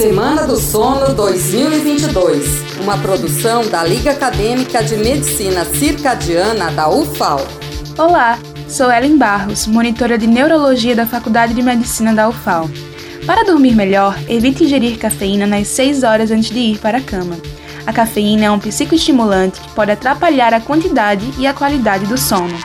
Semana do Sono 2022, uma produção da Liga Acadêmica de Medicina Circadiana da UFAL. Olá, sou Ellen Barros, monitora de Neurologia da Faculdade de Medicina da UFAL. Para dormir melhor, evite ingerir cafeína nas 6 horas antes de ir para a cama. A cafeína é um psicoestimulante que pode atrapalhar a quantidade e a qualidade do sono.